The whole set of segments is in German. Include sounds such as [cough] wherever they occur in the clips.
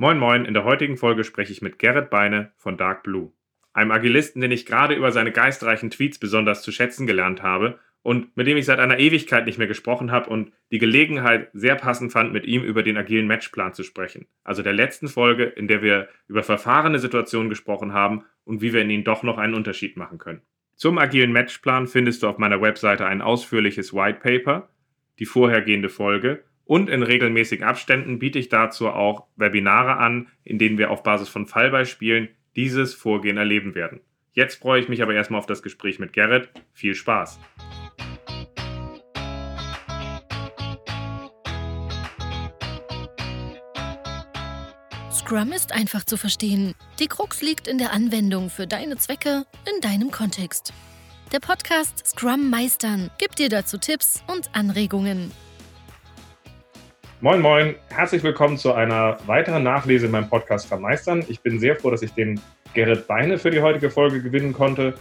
Moin Moin, in der heutigen Folge spreche ich mit Gerrit Beine von Dark Blue, einem Agilisten, den ich gerade über seine geistreichen Tweets besonders zu schätzen gelernt habe und mit dem ich seit einer Ewigkeit nicht mehr gesprochen habe und die Gelegenheit sehr passend fand, mit ihm über den agilen Matchplan zu sprechen. Also der letzten Folge, in der wir über verfahrene Situationen gesprochen haben und wie wir in ihnen doch noch einen Unterschied machen können. Zum agilen Matchplan findest du auf meiner Webseite ein ausführliches White Paper, die vorhergehende Folge und in regelmäßigen Abständen biete ich dazu auch Webinare an, in denen wir auf Basis von Fallbeispielen dieses Vorgehen erleben werden. Jetzt freue ich mich aber erstmal auf das Gespräch mit Gerrit. Viel Spaß! Scrum ist einfach zu verstehen. Die Krux liegt in der Anwendung für deine Zwecke in deinem Kontext. Der Podcast Scrum Meistern gibt dir dazu Tipps und Anregungen. Moin, moin, herzlich willkommen zu einer weiteren Nachlese in meinem Podcast Vermeistern. Ich bin sehr froh, dass ich den Gerrit Beine für die heutige Folge gewinnen konnte.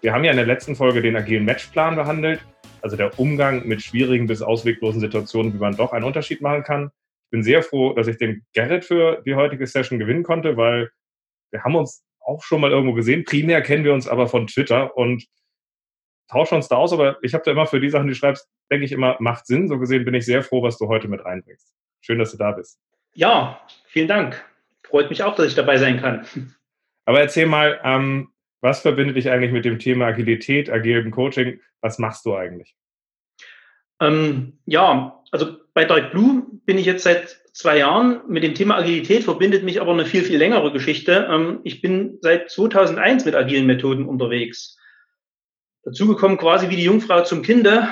Wir haben ja in der letzten Folge den agilen Matchplan behandelt, also der Umgang mit schwierigen bis ausweglosen Situationen, wie man doch einen Unterschied machen kann. Ich bin sehr froh, dass ich den Gerrit für die heutige Session gewinnen konnte, weil wir haben uns auch schon mal irgendwo gesehen. Primär kennen wir uns aber von Twitter und tauschen uns da aus, aber ich habe da immer für die Sachen, die du schreibst, denke ich immer, macht Sinn. So gesehen bin ich sehr froh, was du heute mit reinbringst. Schön, dass du da bist. Ja, vielen Dank. Freut mich auch, dass ich dabei sein kann. Aber erzähl mal, ähm, was verbindet dich eigentlich mit dem Thema Agilität, agilem Coaching? Was machst du eigentlich? Ähm, ja, also bei Dark Blue bin ich jetzt seit zwei Jahren. Mit dem Thema Agilität verbindet mich aber eine viel, viel längere Geschichte. Ähm, ich bin seit 2001 mit agilen Methoden unterwegs. Dazugekommen quasi wie die Jungfrau zum Kinde,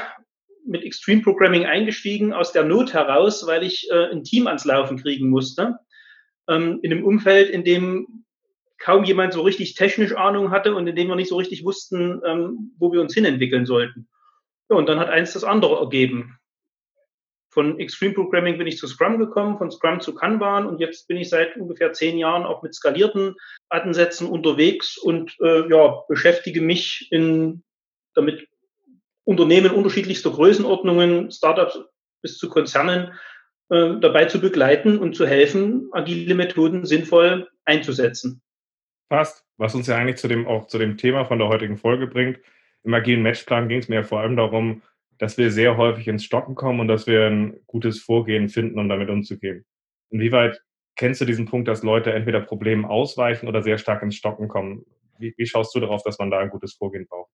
mit Extreme Programming eingestiegen aus der Not heraus, weil ich äh, ein Team ans Laufen kriegen musste. Ähm, in einem Umfeld, in dem kaum jemand so richtig technisch Ahnung hatte und in dem wir nicht so richtig wussten, ähm, wo wir uns hinentwickeln sollten. Ja, und dann hat eins das andere ergeben. Von Extreme Programming bin ich zu Scrum gekommen, von Scrum zu Kanban und jetzt bin ich seit ungefähr zehn Jahren auch mit skalierten Ansätzen unterwegs und äh, ja, beschäftige mich in, damit Unternehmen unterschiedlichster Größenordnungen, Startups bis zu Konzernen, äh, dabei zu begleiten und zu helfen, agile Methoden sinnvoll einzusetzen. Passt. Was uns ja eigentlich zu dem, auch zu dem Thema von der heutigen Folge bringt. Im agilen Matchplan ging es mir ja vor allem darum, dass wir sehr häufig ins Stocken kommen und dass wir ein gutes Vorgehen finden, um damit umzugehen. Inwieweit kennst du diesen Punkt, dass Leute entweder Problemen ausweichen oder sehr stark ins Stocken kommen? Wie, wie schaust du darauf, dass man da ein gutes Vorgehen braucht?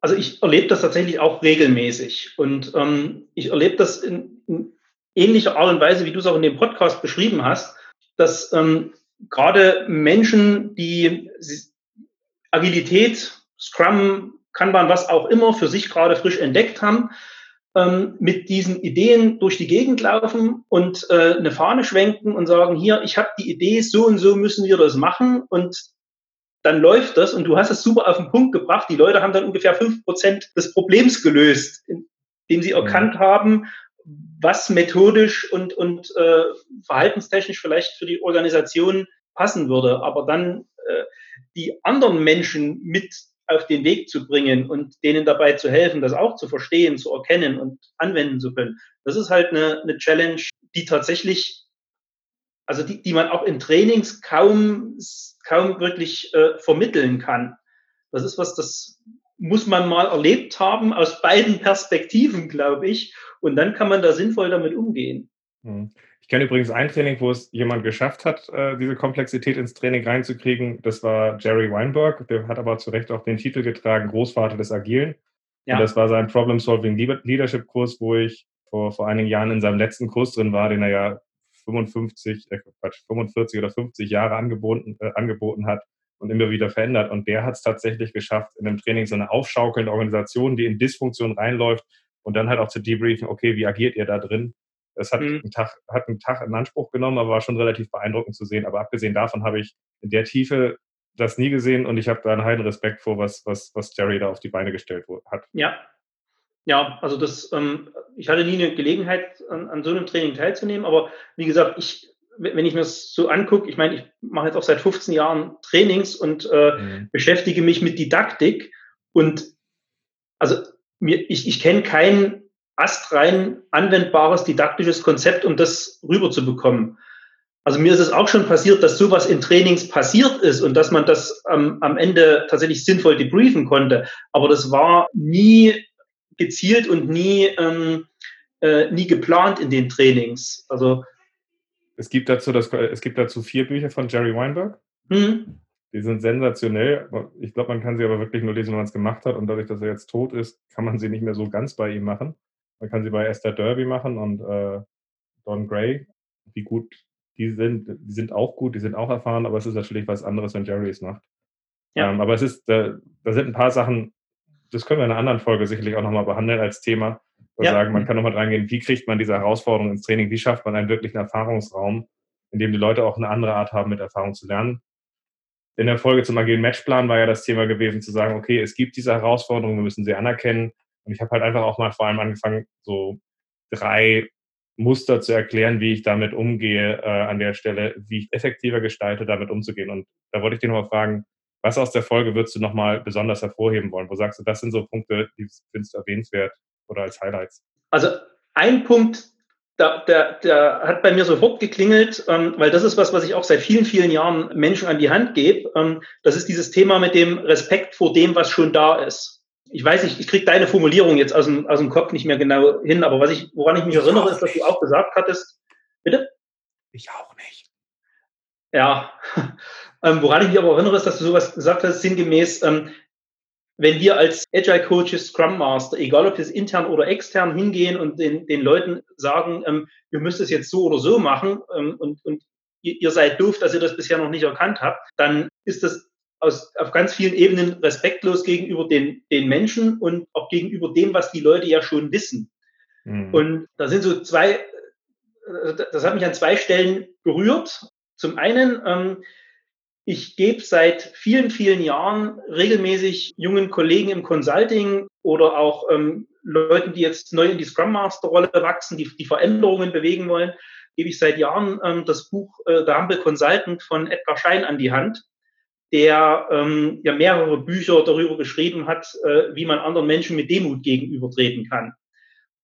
Also ich erlebe das tatsächlich auch regelmäßig. Und ähm, ich erlebe das in, in, ähnlicher Art und Weise, wie du es auch in dem Podcast beschrieben hast, dass ähm, gerade Menschen, die Agilität, Scrum, Kanban, was auch immer für sich gerade frisch entdeckt haben, ähm, mit diesen Ideen durch die Gegend laufen und äh, eine Fahne schwenken und sagen, hier, ich habe die Idee, so und so müssen wir das machen. Und dann läuft das und du hast es super auf den Punkt gebracht. Die Leute haben dann ungefähr fünf Prozent des Problems gelöst, indem sie erkannt mhm. haben, was methodisch und, und äh, verhaltenstechnisch vielleicht für die Organisation passen würde. Aber dann äh, die anderen Menschen mit auf den Weg zu bringen und denen dabei zu helfen, das auch zu verstehen, zu erkennen und anwenden zu können. Das ist halt eine, eine Challenge, die tatsächlich, also die, die man auch in Trainings kaum kaum wirklich äh, vermitteln kann. Das ist was, das muss man mal erlebt haben aus beiden Perspektiven, glaube ich. Und dann kann man da sinnvoll damit umgehen. Hm. Ich kenne übrigens ein Training, wo es jemand geschafft hat, äh, diese Komplexität ins Training reinzukriegen. Das war Jerry Weinberg. Der hat aber zu Recht auch den Titel getragen, Großvater des Agilen. Ja. Und das war sein Problem-Solving Leadership-Kurs, wo ich vor, vor einigen Jahren in seinem letzten Kurs drin war, den er ja 55, äh, Quatsch, 45 oder 50 Jahre angeboten, äh, angeboten hat und immer wieder verändert. Und der hat es tatsächlich geschafft, in einem Training so eine aufschaukelnde Organisation, die in Dysfunktion reinläuft und dann halt auch zu debriefen, okay, wie agiert ihr da drin? Das hat, mhm. einen Tag, hat einen Tag in Anspruch genommen, aber war schon relativ beeindruckend zu sehen. Aber abgesehen davon habe ich in der Tiefe das nie gesehen und ich habe da einen heiden Respekt vor, was, was, was Jerry da auf die Beine gestellt hat. Ja, ja, also das, ähm, ich hatte nie eine Gelegenheit, an, an so einem Training teilzunehmen, aber wie gesagt, ich, wenn ich mir das so angucke, ich meine, ich mache jetzt auch seit 15 Jahren Trainings und äh, mhm. beschäftige mich mit Didaktik und also mir, ich, ich kenne kein astrein anwendbares didaktisches Konzept, um das rüberzubekommen. Also mir ist es auch schon passiert, dass sowas in Trainings passiert ist und dass man das ähm, am Ende tatsächlich sinnvoll debriefen konnte. Aber das war nie gezielt und nie, ähm, äh, nie geplant in den Trainings. Also es gibt dazu das, es gibt dazu vier Bücher von Jerry Weinberg. Mhm. Die sind sensationell. Ich glaube, man kann sie aber wirklich nur lesen, wenn man es gemacht hat. Und dadurch, dass er jetzt tot ist, kann man sie nicht mehr so ganz bei ihm machen. Man kann sie bei Esther Derby machen und äh, Don Gray. Wie gut die sind, die sind auch gut, die sind auch erfahren, aber es ist natürlich was anderes, wenn Jerry es macht. Ja. Ähm, aber es ist, da, da sind ein paar Sachen, das können wir in einer anderen Folge sicherlich auch nochmal behandeln als Thema. Ja. Sagen, man kann nochmal reingehen, wie kriegt man diese Herausforderung ins Training, wie schafft man einen wirklichen Erfahrungsraum, in dem die Leute auch eine andere Art haben, mit Erfahrung zu lernen in der Folge zum agilen Matchplan war ja das Thema gewesen, zu sagen, okay, es gibt diese Herausforderungen, wir müssen sie anerkennen. Und ich habe halt einfach auch mal vor allem angefangen, so drei Muster zu erklären, wie ich damit umgehe äh, an der Stelle, wie ich effektiver gestalte, damit umzugehen. Und da wollte ich dich nochmal fragen, was aus der Folge würdest du nochmal besonders hervorheben wollen? Wo sagst du, das sind so Punkte, die findest du erwähnenswert oder als Highlights? Also ein Punkt, der, der, der hat bei mir sofort geklingelt, ähm, weil das ist was, was ich auch seit vielen, vielen Jahren Menschen an die Hand gebe. Ähm, das ist dieses Thema mit dem Respekt vor dem, was schon da ist. Ich weiß nicht, ich kriege deine Formulierung jetzt aus dem, aus dem Kopf nicht mehr genau hin, aber was ich, woran ich mich ich erinnere, ist, dass du auch gesagt hattest, bitte? Ich auch nicht. Ja, ähm, woran ich mich aber erinnere, ist, dass du sowas gesagt hast, sinngemäß, ähm, wenn wir als Agile Coaches, Scrum Master, egal ob das intern oder extern hingehen und den, den Leuten sagen, ähm, ihr müsst es jetzt so oder so machen ähm, und, und ihr, ihr seid doof, dass ihr das bisher noch nicht erkannt habt, dann ist das aus, auf ganz vielen Ebenen respektlos gegenüber den, den Menschen und auch gegenüber dem, was die Leute ja schon wissen. Mhm. Und da sind so zwei, äh, das hat mich an zwei Stellen berührt. Zum einen, ähm, ich gebe seit vielen, vielen Jahren regelmäßig jungen Kollegen im Consulting oder auch ähm, Leuten, die jetzt neu in die Scrum Master Rolle wachsen, die die Veränderungen bewegen wollen, gebe ich seit Jahren ähm, das Buch äh, The Humble Consultant von Edgar Schein an die Hand, der ähm, ja mehrere Bücher darüber geschrieben hat, äh, wie man anderen Menschen mit Demut gegenübertreten kann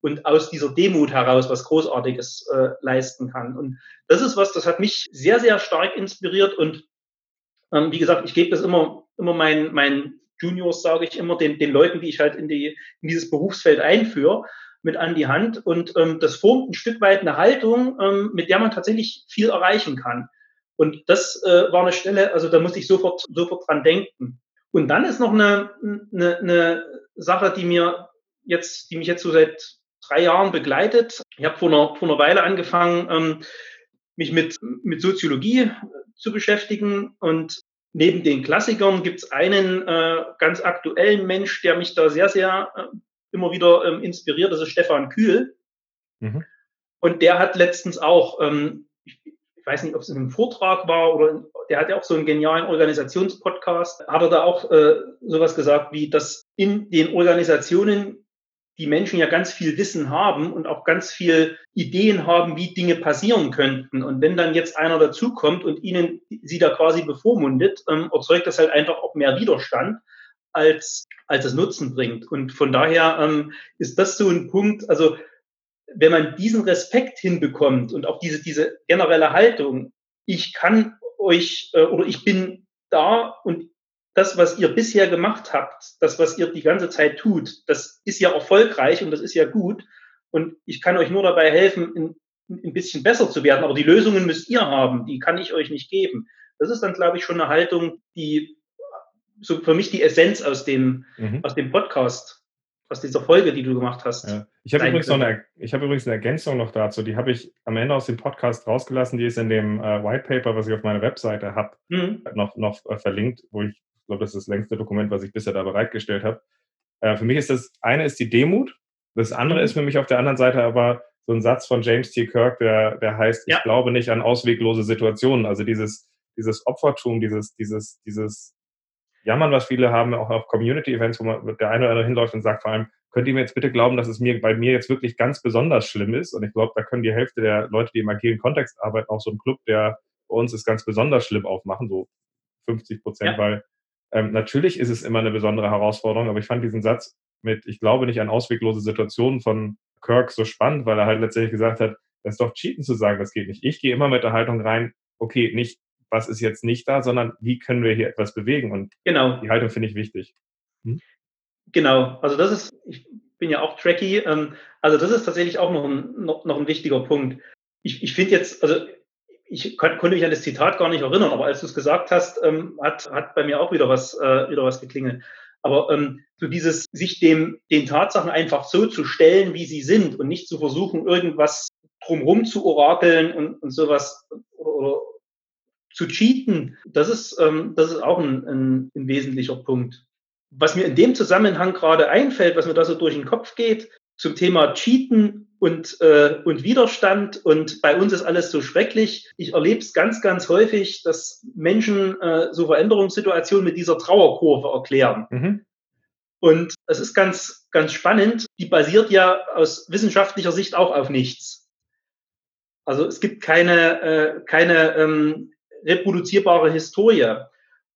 und aus dieser Demut heraus was Großartiges äh, leisten kann. Und das ist was, das hat mich sehr, sehr stark inspiriert und ähm, wie gesagt, ich gebe das immer, immer meinen, meinen Juniors, sage ich immer, den, den Leuten, die ich halt in, die, in dieses Berufsfeld einführe, mit an die Hand. Und ähm, das formt ein Stück weit eine Haltung, ähm, mit der man tatsächlich viel erreichen kann. Und das äh, war eine Stelle, also da muss ich sofort, sofort dran denken. Und dann ist noch eine, eine, eine Sache, die mir jetzt, die mich jetzt so seit drei Jahren begleitet. Ich habe vor einer, vor einer Weile angefangen, ähm, mich mit, mit Soziologie zu beschäftigen. Und neben den Klassikern gibt es einen äh, ganz aktuellen Mensch, der mich da sehr, sehr äh, immer wieder ähm, inspiriert. Das ist Stefan Kühl. Mhm. Und der hat letztens auch, ähm, ich, ich, weiß nicht, ob es in einem Vortrag war oder der hat ja auch so einen genialen Organisationspodcast, hat er da auch äh, sowas gesagt, wie dass in den Organisationen die Menschen ja ganz viel Wissen haben und auch ganz viel Ideen haben, wie Dinge passieren könnten. Und wenn dann jetzt einer dazukommt und ihnen sie da quasi bevormundet, ähm, erzeugt das halt einfach auch mehr Widerstand, als, als es Nutzen bringt. Und von daher ähm, ist das so ein Punkt, also wenn man diesen Respekt hinbekommt und auch diese, diese generelle Haltung, ich kann euch äh, oder ich bin da und das, was ihr bisher gemacht habt, das, was ihr die ganze Zeit tut, das ist ja erfolgreich und das ist ja gut. Und ich kann euch nur dabei helfen, ein, ein bisschen besser zu werden. Aber die Lösungen müsst ihr haben, die kann ich euch nicht geben. Das ist dann, glaube ich, schon eine Haltung, die so für mich die Essenz aus dem, mhm. aus dem Podcast, aus dieser Folge, die du gemacht hast. Ja. Ich habe übrigens, noch eine, ich hab übrigens eine Ergänzung noch dazu, die habe ich am Ende aus dem Podcast rausgelassen, die ist in dem äh, White Paper, was ich auf meiner Webseite habe, mhm. noch, noch äh, verlinkt, wo ich ich glaube, das ist das längste Dokument, was ich bisher da bereitgestellt habe. Äh, für mich ist das eine ist die Demut. Das andere mhm. ist für mich auf der anderen Seite aber so ein Satz von James T. Kirk, der, der heißt, ja. ich glaube nicht an ausweglose Situationen. Also dieses, dieses Opfertum, dieses, dieses, dieses Jammern, was viele haben, auch auf Community-Events, wo man der eine oder andere hinläuft und sagt vor allem, könnt ihr mir jetzt bitte glauben, dass es mir bei mir jetzt wirklich ganz besonders schlimm ist? Und ich glaube, da können die Hälfte der Leute, die im agilen Kontext arbeiten, auch so ein Club, der bei uns ist ganz besonders schlimm aufmachen, so 50 Prozent, ja. weil ähm, natürlich ist es immer eine besondere Herausforderung, aber ich fand diesen Satz mit, ich glaube nicht an ausweglose Situationen von Kirk so spannend, weil er halt letztendlich gesagt hat, Das ist doch Cheaten zu sagen, das geht nicht. Ich gehe immer mit der Haltung rein, okay, nicht, was ist jetzt nicht da, sondern wie können wir hier etwas bewegen? Und genau. die Haltung finde ich wichtig. Hm? Genau, also das ist, ich bin ja auch Tracky, ähm, also das ist tatsächlich auch noch ein, noch, noch ein wichtiger Punkt. Ich, ich finde jetzt, also ich kon, konnte mich an das Zitat gar nicht erinnern, aber als du es gesagt hast, ähm, hat, hat bei mir auch wieder was, äh, wieder was geklingelt. Aber ähm, so dieses, sich dem, den Tatsachen einfach so zu stellen, wie sie sind und nicht zu versuchen, irgendwas drumherum zu orakeln und, und sowas oder, oder zu cheaten, das ist, ähm, das ist auch ein, ein, ein wesentlicher Punkt. Was mir in dem Zusammenhang gerade einfällt, was mir da so durch den Kopf geht, zum Thema Cheaten und, äh, und Widerstand und bei uns ist alles so schrecklich. Ich erlebe es ganz, ganz häufig, dass Menschen äh, so Veränderungssituationen mit dieser Trauerkurve erklären. Mhm. Und es ist ganz, ganz spannend. Die basiert ja aus wissenschaftlicher Sicht auch auf nichts. Also es gibt keine, äh, keine ähm, reproduzierbare Historie.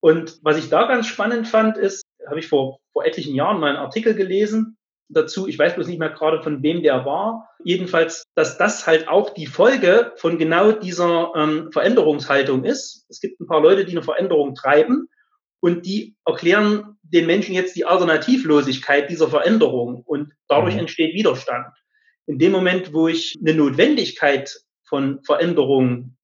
Und was ich da ganz spannend fand, ist, habe ich vor, vor etlichen Jahren mal einen Artikel gelesen, dazu. Ich weiß bloß nicht mehr gerade, von wem der war. Jedenfalls, dass das halt auch die Folge von genau dieser ähm, Veränderungshaltung ist. Es gibt ein paar Leute, die eine Veränderung treiben und die erklären den Menschen jetzt die Alternativlosigkeit dieser Veränderung und dadurch mhm. entsteht Widerstand. In dem Moment, wo ich eine Notwendigkeit von Veränderung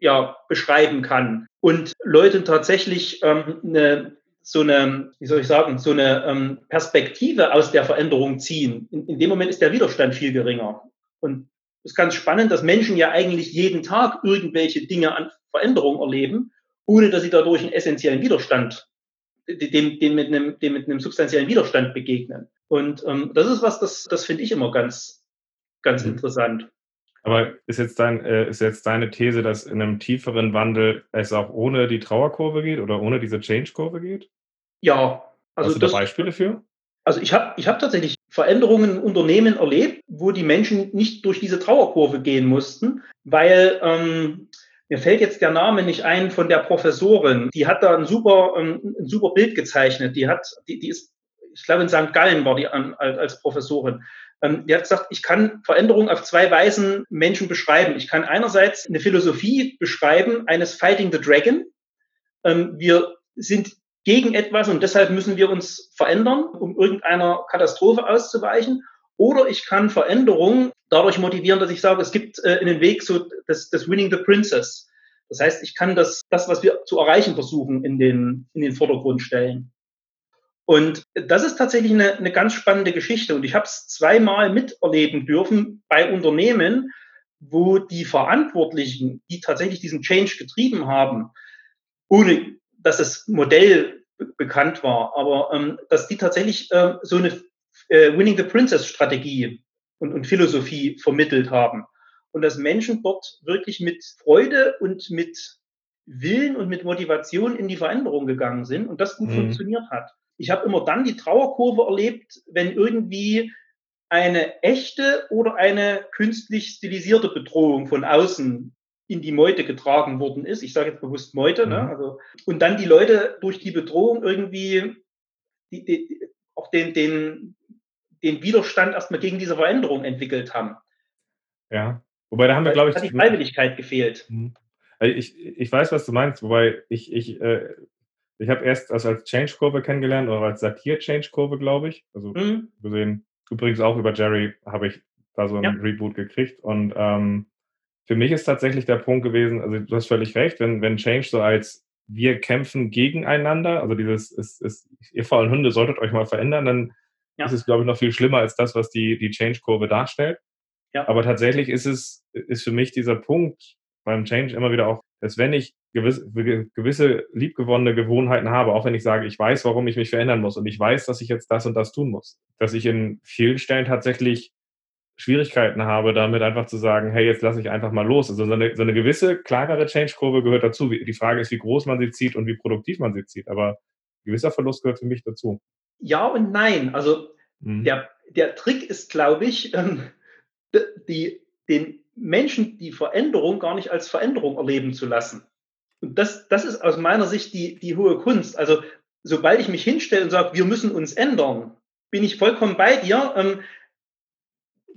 ja, beschreiben kann und Leute tatsächlich ähm, eine so eine, wie soll ich sagen, so eine ähm, Perspektive aus der Veränderung ziehen, in, in dem Moment ist der Widerstand viel geringer. Und es ist ganz spannend, dass Menschen ja eigentlich jeden Tag irgendwelche Dinge an Veränderung erleben, ohne dass sie dadurch einen essentiellen Widerstand, dem, dem, mit, einem, dem mit einem substanziellen Widerstand begegnen. Und ähm, das ist was, das, das finde ich immer ganz, ganz mhm. interessant. Aber ist jetzt, dein, äh, ist jetzt deine These, dass in einem tieferen Wandel es auch ohne die Trauerkurve geht oder ohne diese Change-Kurve geht? Ja. Also Hast du da Beispiele für? Also ich habe ich hab tatsächlich Veränderungen in Unternehmen erlebt, wo die Menschen nicht durch diese Trauerkurve gehen mussten, weil ähm, mir fällt jetzt der Name nicht ein von der Professorin. Die hat da ein super, ähm, ein super Bild gezeichnet. Die hat, die, die ist, ich glaube in St. Gallen war die an, als Professorin. Ähm, die hat gesagt, ich kann Veränderungen auf zwei Weisen Menschen beschreiben. Ich kann einerseits eine Philosophie beschreiben eines Fighting the Dragon. Ähm, wir sind gegen etwas und deshalb müssen wir uns verändern, um irgendeiner Katastrophe auszuweichen. Oder ich kann Veränderungen dadurch motivieren, dass ich sage, es gibt äh, einen Weg so das, das Winning the Princess. Das heißt, ich kann das, das, was wir zu erreichen versuchen, in den, in den Vordergrund stellen. Und das ist tatsächlich eine, eine ganz spannende Geschichte. Und ich habe es zweimal miterleben dürfen bei Unternehmen, wo die Verantwortlichen, die tatsächlich diesen Change getrieben haben, ohne dass das Modell bekannt war, aber ähm, dass die tatsächlich äh, so eine äh, Winning the Princess Strategie und, und Philosophie vermittelt haben. Und dass Menschen dort wirklich mit Freude und mit Willen und mit Motivation in die Veränderung gegangen sind und das gut mhm. funktioniert hat. Ich habe immer dann die Trauerkurve erlebt, wenn irgendwie eine echte oder eine künstlich stilisierte Bedrohung von außen in die Meute getragen worden ist. Ich sage jetzt bewusst Meute. Ne? Mhm. Also, und dann die Leute durch die Bedrohung irgendwie die, die, auch den, den, den Widerstand erstmal gegen diese Veränderung entwickelt haben. Ja, wobei da haben wir, glaube ich. Hat die Freiwilligkeit gefehlt. Mhm. Also ich, ich weiß, was du meinst, wobei ich, ich, äh, ich habe erst das als Change-Kurve kennengelernt oder als Satir-Change-Kurve, glaube ich. Also mhm. gesehen, übrigens auch über Jerry habe ich da so ein ja. Reboot gekriegt und ähm, für mich ist tatsächlich der Punkt gewesen, also du hast völlig recht, wenn, wenn Change so als wir kämpfen gegeneinander, also dieses, ist, ist, ihr faulen Hunde solltet euch mal verändern, dann ja. ist es, glaube ich, noch viel schlimmer als das, was die, die Change-Kurve darstellt. Ja. Aber tatsächlich ist es, ist für mich dieser Punkt beim Change immer wieder auch, dass wenn ich gewisse, gewisse liebgewonnene Gewohnheiten habe, auch wenn ich sage, ich weiß, warum ich mich verändern muss und ich weiß, dass ich jetzt das und das tun muss, dass ich in vielen Stellen tatsächlich Schwierigkeiten habe, damit einfach zu sagen, hey, jetzt lasse ich einfach mal los. Also so eine, so eine gewisse, klarere Change-Kurve gehört dazu. Die Frage ist, wie groß man sie zieht und wie produktiv man sie zieht. Aber ein gewisser Verlust gehört für mich dazu. Ja und nein. Also mhm. der, der Trick ist, glaube ich, ähm, die, den Menschen die Veränderung gar nicht als Veränderung erleben zu lassen. Und das, das ist aus meiner Sicht die, die hohe Kunst. Also sobald ich mich hinstelle und sage, wir müssen uns ändern, bin ich vollkommen bei dir. Ähm,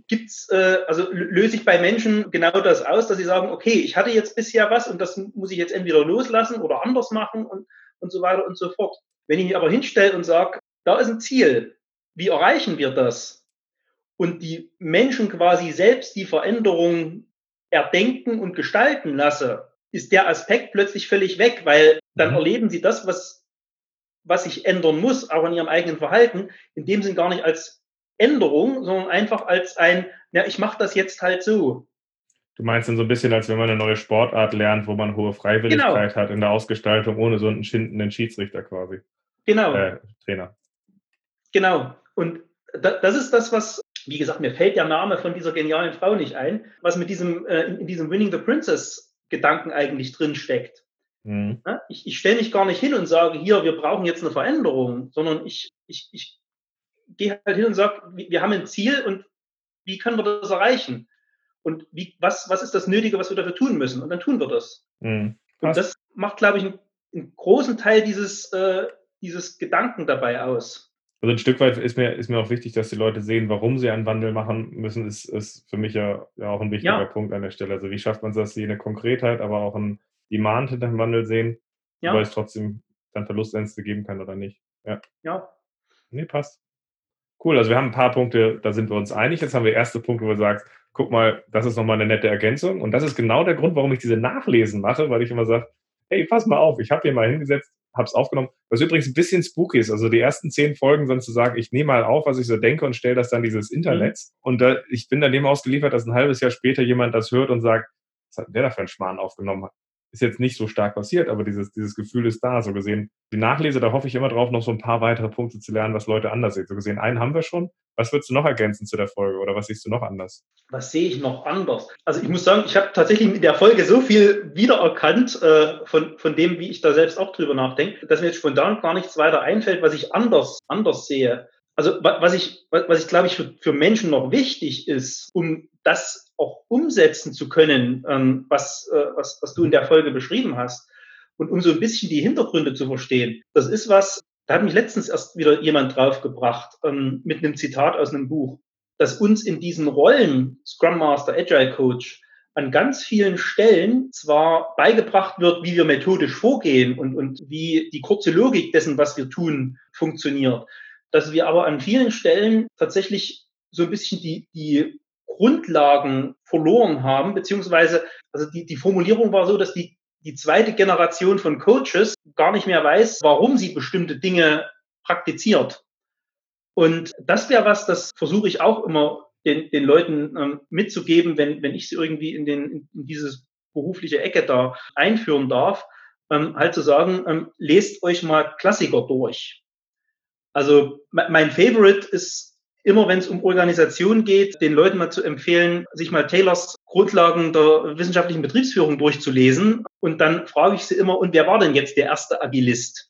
gibt's, äh, also löse ich bei Menschen genau das aus, dass sie sagen, okay, ich hatte jetzt bisher was und das muss ich jetzt entweder loslassen oder anders machen und, und so weiter und so fort. Wenn ich mich aber hinstelle und sage, da ist ein Ziel, wie erreichen wir das? Und die Menschen quasi selbst die Veränderung erdenken und gestalten lasse, ist der Aspekt plötzlich völlig weg, weil dann mhm. erleben sie das, was, was sich ändern muss, auch in ihrem eigenen Verhalten, in dem Sinn gar nicht als Änderung, sondern einfach als ein, ja, ich mache das jetzt halt so. Du meinst dann so ein bisschen, als wenn man eine neue Sportart lernt, wo man hohe Freiwilligkeit genau. hat in der Ausgestaltung, ohne so einen schindenden Schiedsrichter quasi. Genau. Äh, Trainer. Genau. Und das ist das, was, wie gesagt, mir fällt der Name von dieser genialen Frau nicht ein, was mit diesem, äh, in diesem Winning the Princess Gedanken eigentlich drin steckt. Mhm. Ich, ich stelle mich gar nicht hin und sage, hier, wir brauchen jetzt eine Veränderung, sondern ich, ich, ich gehe halt hin und sage, wir haben ein Ziel und wie können wir das erreichen? Und wie, was, was ist das Nötige, was wir dafür tun müssen? Und dann tun wir das. Mhm. Und das macht, glaube ich, einen, einen, großen Teil dieses, äh, dieses Gedanken dabei aus. Also ein Stück weit ist mir, ist mir auch wichtig, dass die Leute sehen, warum sie einen Wandel machen müssen, ist, ist für mich ja, ja auch ein wichtiger ja. Punkt an der Stelle. Also wie schafft man es, dass sie eine Konkretheit, aber auch ein Demand hinter dem Wandel sehen, ja. weil es trotzdem dann Verlustängste geben kann oder nicht. Ja. Ja. Nee, passt. Cool, also wir haben ein paar Punkte, da sind wir uns einig. Jetzt haben wir erste Punkte, wo du sagst, guck mal, das ist nochmal eine nette Ergänzung. Und das ist genau der Grund, warum ich diese Nachlesen mache, weil ich immer sage, hey, pass mal auf, ich habe hier mal hingesetzt, habe es aufgenommen. Was übrigens ein bisschen spooky ist. Also die ersten zehn Folgen sind zu sagen, ich nehme mal auf, was ich so denke und stelle das dann dieses Internet. Mhm. Und da, ich bin dann dem ausgeliefert, dass ein halbes Jahr später jemand das hört und sagt, was hat der da für einen Schmarrn aufgenommen? ist jetzt nicht so stark passiert, aber dieses, dieses Gefühl ist da, so gesehen. Die Nachlese, da hoffe ich immer drauf, noch so ein paar weitere Punkte zu lernen, was Leute anders sehen. So gesehen, einen haben wir schon. Was würdest du noch ergänzen zu der Folge oder was siehst du noch anders? Was sehe ich noch anders? Also ich muss sagen, ich habe tatsächlich in der Folge so viel wiedererkannt äh, von, von dem, wie ich da selbst auch drüber nachdenke, dass mir jetzt spontan gar nichts weiter einfällt, was ich anders, anders sehe. Also was ich, was ich glaube ich für, für Menschen noch wichtig ist, um das auch umsetzen zu können, ähm, was, äh, was, was du in der Folge beschrieben hast. Und um so ein bisschen die Hintergründe zu verstehen. Das ist was, da hat mich letztens erst wieder jemand draufgebracht, ähm, mit einem Zitat aus einem Buch, dass uns in diesen Rollen, Scrum Master, Agile Coach, an ganz vielen Stellen zwar beigebracht wird, wie wir methodisch vorgehen und, und wie die kurze Logik dessen, was wir tun, funktioniert, dass wir aber an vielen Stellen tatsächlich so ein bisschen die, die Grundlagen verloren haben, beziehungsweise, also die, die Formulierung war so, dass die, die zweite Generation von Coaches gar nicht mehr weiß, warum sie bestimmte Dinge praktiziert. Und das wäre was, das versuche ich auch immer den, den Leuten ähm, mitzugeben, wenn, wenn ich sie irgendwie in, den, in dieses berufliche Ecke da einführen darf, ähm, halt zu sagen, ähm, lest euch mal Klassiker durch. Also mein Favorite ist immer wenn es um Organisation geht, den Leuten mal zu empfehlen, sich mal Taylors Grundlagen der wissenschaftlichen Betriebsführung durchzulesen. Und dann frage ich sie immer, und wer war denn jetzt der erste Agilist?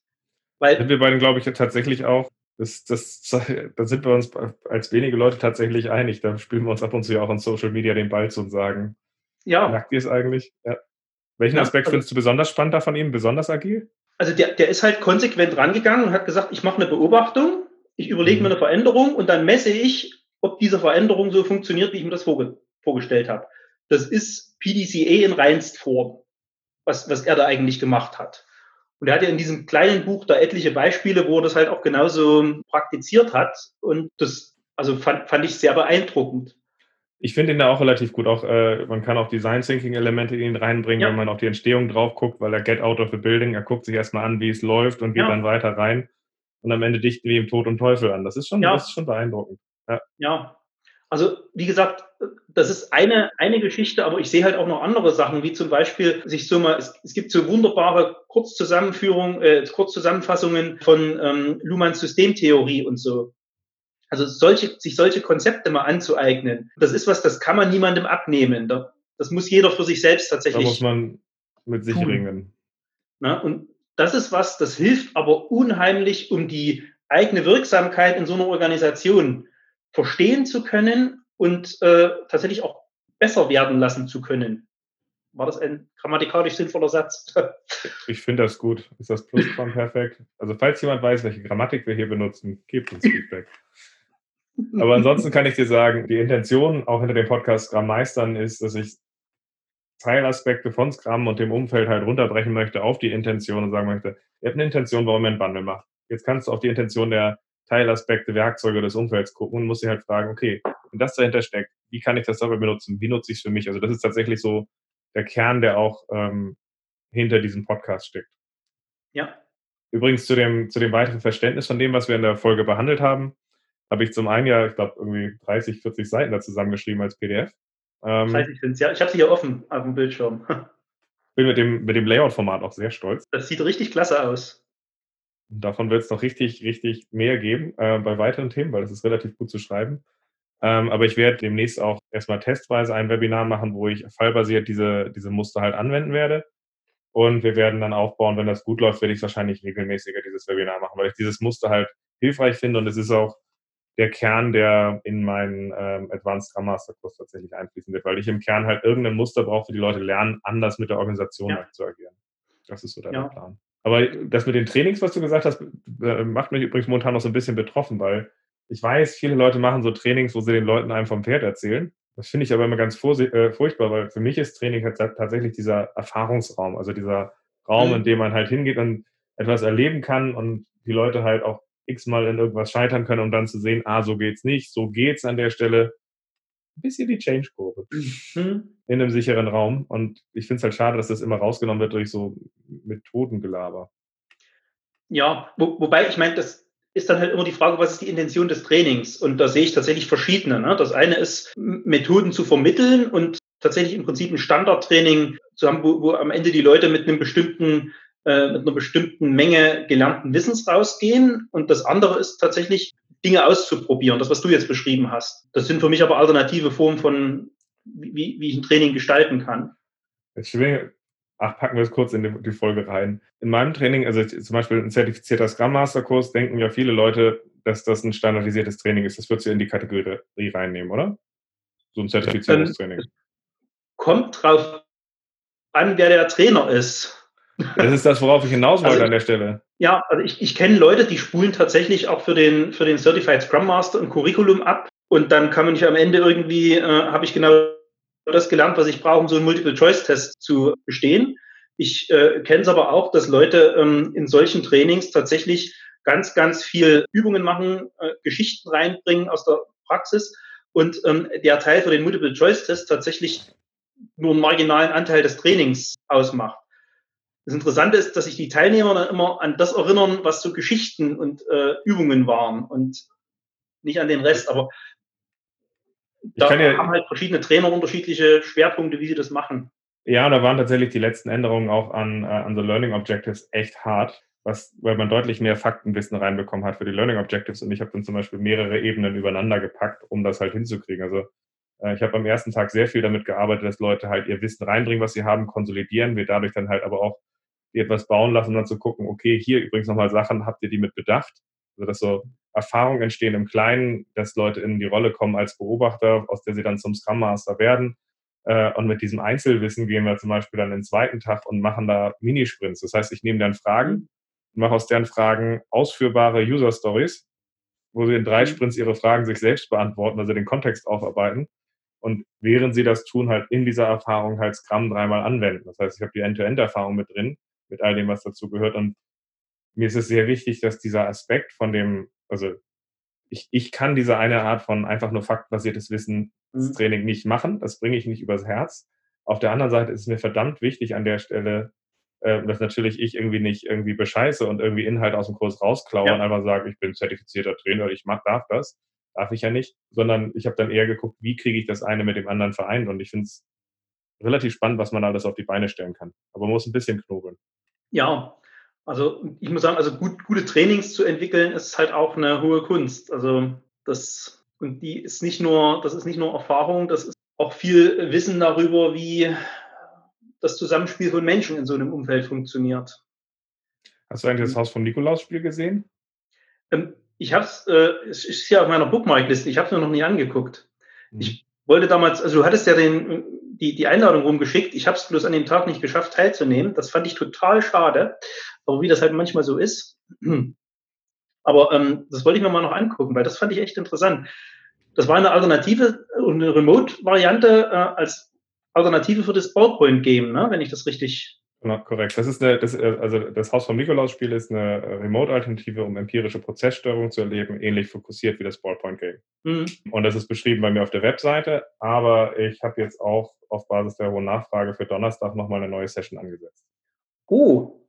Weil sind wir beiden, glaube ich, tatsächlich auch. Das, das, da sind wir uns als wenige Leute tatsächlich einig. Da spielen wir uns ab und zu ja auch in Social Media den Ball zu und sagen, ja. merkt ihr es eigentlich? Ja. Welchen Aspekt also, findest du besonders spannend da von ihm, besonders agil? Also der, der ist halt konsequent rangegangen und hat gesagt, ich mache eine Beobachtung ich überlege mir mhm. eine Veränderung und dann messe ich, ob diese Veränderung so funktioniert, wie ich mir das vorge vorgestellt habe. Das ist PDCA in reinst Form, was, was er da eigentlich gemacht hat. Und er hat ja in diesem kleinen Buch da etliche Beispiele, wo er das halt auch genauso praktiziert hat. Und das, also fand, fand ich sehr beeindruckend. Ich finde ihn da auch relativ gut. Auch äh, man kann auch Design Thinking Elemente in ihn reinbringen, ja. wenn man auf die Entstehung drauf guckt, weil er Get Out of the Building, er guckt sich erstmal an, wie es läuft und geht ja. dann weiter rein und am Ende dichten wir ihm Tod und Teufel an. Das ist schon, ja. das ist schon beeindruckend. Ja. ja. Also, wie gesagt, das ist eine, eine Geschichte, aber ich sehe halt auch noch andere Sachen, wie zum Beispiel sich so mal, es, es gibt so wunderbare Kurzzusammenführungen, äh, Kurzzusammenfassungen von ähm, Luhmanns Systemtheorie und so. Also solche, sich solche Konzepte mal anzueignen, das ist was, das kann man niemandem abnehmen. Das muss jeder für sich selbst tatsächlich. Da muss man mit sich tun. ringen. Na, und das ist was, das hilft aber unheimlich, um die eigene Wirksamkeit in so einer Organisation verstehen zu können und äh, tatsächlich auch besser werden lassen zu können. War das ein grammatikalisch sinnvoller Satz? [laughs] ich finde das gut. Ist das Plusquam perfekt? Also falls jemand weiß, welche Grammatik wir hier benutzen, gebt uns Feedback. Aber ansonsten kann ich dir sagen, die Intention auch hinter dem Podcast Scrum Meistern ist, dass ich Teilaspekte von Scrum und dem Umfeld halt runterbrechen möchte auf die Intention und sagen möchte, ihr habt eine Intention, warum ihr einen Bundle macht. Jetzt kannst du auf die Intention der Teilaspekte, Werkzeuge des Umfelds gucken und musst dir halt fragen, okay, wenn das dahinter steckt, wie kann ich das dabei benutzen? Wie nutze ich es für mich? Also das ist tatsächlich so der Kern, der auch ähm, hinter diesem Podcast steckt. Ja. Übrigens zu dem, zu dem weiteren Verständnis von dem, was wir in der Folge behandelt haben, habe ich zum einen ja, ich glaube, irgendwie 30, 40 Seiten da zusammengeschrieben als PDF. Ähm, 30 sind ja. Ich habe sie hier offen auf dem Bildschirm. Bin mit dem, mit dem Layout-Format auch sehr stolz. Das sieht richtig klasse aus. Davon wird es noch richtig, richtig mehr geben äh, bei weiteren Themen, weil das ist relativ gut zu schreiben. Ähm, aber ich werde demnächst auch erstmal testweise ein Webinar machen, wo ich fallbasiert diese, diese Muster halt anwenden werde. Und wir werden dann aufbauen, wenn das gut läuft, werde ich wahrscheinlich regelmäßiger dieses Webinar machen, weil ich dieses Muster halt hilfreich finde und es ist auch der Kern, der in meinen ähm, Advanced Scrum Master Kurs tatsächlich einfließen wird, weil ich im Kern halt irgendein Muster brauche, für die Leute lernen, anders mit der Organisation ja. zu agieren. Das ist so der ja. Plan. Aber das mit den Trainings, was du gesagt hast, äh, macht mich übrigens momentan noch so ein bisschen betroffen, weil ich weiß, viele Leute machen so Trainings, wo sie den Leuten einem vom Pferd erzählen. Das finde ich aber immer ganz äh, furchtbar, weil für mich ist Training halt tatsächlich dieser Erfahrungsraum, also dieser Raum, mhm. in dem man halt hingeht und etwas erleben kann und die Leute halt auch x-mal in irgendwas scheitern können, um dann zu sehen, ah, so geht's nicht, so geht's an der Stelle. Ein bisschen die Change-Kurve mhm. in einem sicheren Raum. Und ich finde es halt schade, dass das immer rausgenommen wird durch so Methodengelaber. Ja, wo, wobei ich meine, das ist dann halt immer die Frage, was ist die Intention des Trainings? Und da sehe ich tatsächlich verschiedene. Ne? Das eine ist, Methoden zu vermitteln und tatsächlich im Prinzip ein Standardtraining zu haben, wo, wo am Ende die Leute mit einem bestimmten äh, mit einer bestimmten Menge gelernten Wissens rausgehen. Und das andere ist tatsächlich, Dinge auszuprobieren, das, was du jetzt beschrieben hast. Das sind für mich aber alternative Formen von, wie, wie ich ein Training gestalten kann. Jetzt ach, packen wir es kurz in die, die, Folge rein. In meinem Training, also zum Beispiel ein zertifizierter Scrum Master Kurs, denken ja viele Leute, dass das ein standardisiertes Training ist. Das würdest du in die Kategorie reinnehmen, oder? So ein Zertifizierungstraining. Kommt drauf an, wer der Trainer ist. Das ist das, worauf ich hinaus wollte also, an der Stelle. Ja, also ich, ich kenne Leute, die spulen tatsächlich auch für den, für den Certified Scrum Master ein Curriculum ab und dann kann man nicht am Ende irgendwie, äh, habe ich genau das gelernt, was ich brauche, um so einen Multiple-Choice-Test zu bestehen. Ich äh, kenne es aber auch, dass Leute ähm, in solchen Trainings tatsächlich ganz, ganz viel Übungen machen, äh, Geschichten reinbringen aus der Praxis und ähm, der Teil für den Multiple-Choice-Test tatsächlich nur einen marginalen Anteil des Trainings ausmacht. Das Interessante ist, dass sich die Teilnehmer dann immer an das erinnern, was so Geschichten und äh, Übungen waren und nicht an den Rest. Aber da ja, haben halt verschiedene Trainer unterschiedliche Schwerpunkte, wie sie das machen. Ja, da waren tatsächlich die letzten Änderungen auch an, äh, an The Learning Objectives echt hart, was, weil man deutlich mehr Faktenwissen reinbekommen hat für die Learning Objectives. Und ich habe dann zum Beispiel mehrere Ebenen übereinander gepackt, um das halt hinzukriegen. Also äh, ich habe am ersten Tag sehr viel damit gearbeitet, dass Leute halt ihr Wissen reinbringen, was sie haben, konsolidieren, wir dadurch dann halt aber auch die etwas bauen lassen und dann zu gucken, okay, hier übrigens nochmal Sachen, habt ihr die mit bedacht? Also dass so Erfahrungen entstehen im Kleinen, dass Leute in die Rolle kommen als Beobachter, aus der sie dann zum Scrum Master werden. Äh, und mit diesem Einzelwissen gehen wir zum Beispiel dann den zweiten Tag und machen da Minisprints. Das heißt, ich nehme dann Fragen und mache aus deren Fragen ausführbare User Stories, wo sie in drei mhm. Sprints ihre Fragen sich selbst beantworten, also den Kontext aufarbeiten. Und während sie das tun, halt in dieser Erfahrung halt Scrum dreimal anwenden. Das heißt, ich habe die End-to-End-Erfahrung mit drin mit all dem, was dazu gehört. Und mir ist es sehr wichtig, dass dieser Aspekt von dem, also ich, ich kann diese eine Art von einfach nur faktbasiertes Wissenstraining mhm. nicht machen. Das bringe ich nicht übers Herz. Auf der anderen Seite ist es mir verdammt wichtig an der Stelle, äh, dass natürlich ich irgendwie nicht irgendwie bescheiße und irgendwie Inhalt aus dem Kurs rausklaue ja. und einfach sage, ich bin zertifizierter Trainer, ich mach, darf das. Darf ich ja nicht. Sondern ich habe dann eher geguckt, wie kriege ich das eine mit dem anderen vereint. Und ich finde es relativ spannend, was man alles auf die Beine stellen kann. Aber man muss ein bisschen knobeln. Ja, also ich muss sagen, also gut, gute Trainings zu entwickeln, ist halt auch eine hohe Kunst. Also das und die ist nicht nur, das ist nicht nur Erfahrung, das ist auch viel Wissen darüber, wie das Zusammenspiel von Menschen in so einem Umfeld funktioniert. Hast du eigentlich das Haus vom Nikolaus-Spiel gesehen? Ähm, ich habe es, äh, es ist hier auf meiner Bookmark-Liste, ich habe es mir noch nie angeguckt. Mhm. Ich wollte damals, also du hattest ja den, die, die Einladung rumgeschickt. Ich habe es bloß an dem Tag nicht geschafft, teilzunehmen. Das fand ich total schade. Aber wie das halt manchmal so ist. [clears throat] Aber ähm, das wollte ich mir mal noch angucken, weil das fand ich echt interessant. Das war eine Alternative und eine Remote-Variante äh, als Alternative für das Ballpoint-Game, ne? wenn ich das richtig Genau, korrekt. Das ist eine, das, äh, also das Haus vom Nikolaus-Spiel ist eine äh, Remote-Alternative, um empirische Prozesssteuerung zu erleben, ähnlich fokussiert wie das Ballpoint-Game. Mhm. Und das ist beschrieben bei mir auf der Webseite, aber ich habe jetzt auch auf Basis der hohen Nachfrage für Donnerstag nochmal eine neue Session angesetzt. Oh,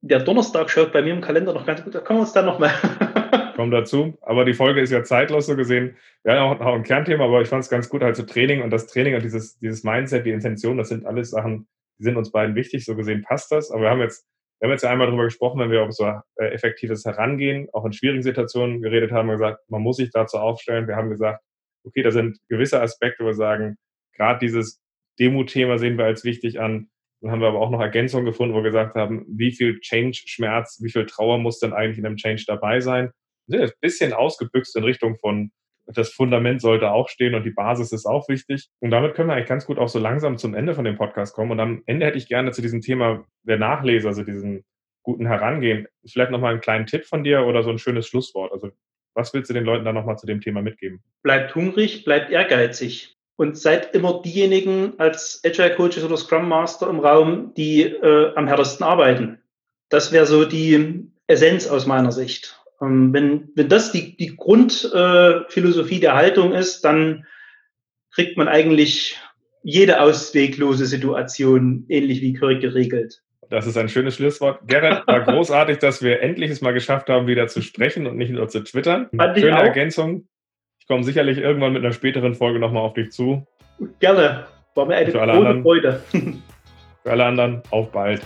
der Donnerstag schaut bei mir im Kalender noch ganz gut. Da kommen wir uns dann nochmal. [laughs] Kommen dazu. Aber die Folge ist ja zeitlos so gesehen. Wir haben auch ein Kernthema, aber ich fand es ganz gut, also Training und das Training und dieses, dieses Mindset, die Intention, das sind alles Sachen, sind uns beiden wichtig, so gesehen passt das. Aber wir haben jetzt, wir haben jetzt einmal darüber gesprochen, wenn wir über so äh, effektives Herangehen, auch in schwierigen Situationen geredet haben, gesagt, man muss sich dazu aufstellen. Wir haben gesagt, okay, da sind gewisse Aspekte, wo wir sagen, gerade dieses Demo-Thema sehen wir als wichtig an. Dann haben wir aber auch noch Ergänzungen gefunden, wo wir gesagt haben, wie viel Change-Schmerz, wie viel Trauer muss denn eigentlich in einem Change dabei sein? Wir sind ein bisschen ausgebüxt in Richtung von das Fundament sollte auch stehen und die Basis ist auch wichtig. Und damit können wir eigentlich ganz gut auch so langsam zum Ende von dem Podcast kommen. Und am Ende hätte ich gerne zu diesem Thema der Nachleser, also diesem guten Herangehen, vielleicht nochmal einen kleinen Tipp von dir oder so ein schönes Schlusswort. Also was willst du den Leuten dann nochmal zu dem Thema mitgeben? Bleibt hungrig, bleibt ehrgeizig und seid immer diejenigen als Agile Coaches oder Scrum Master im Raum, die äh, am härtesten arbeiten. Das wäre so die Essenz aus meiner Sicht. Ähm, wenn, wenn das die, die Grundphilosophie äh, der Haltung ist, dann kriegt man eigentlich jede ausweglose Situation ähnlich wie Kirk geregelt. Das ist ein schönes Schlusswort. Gerrit, war [laughs] großartig, dass wir endlich es mal geschafft haben, wieder zu sprechen und nicht nur zu twittern. Fand Schöne Ergänzung. Ich komme sicherlich irgendwann mit einer späteren Folge nochmal auf dich zu. Gerne. War mir eine große Freude. Für alle anderen, auf bald.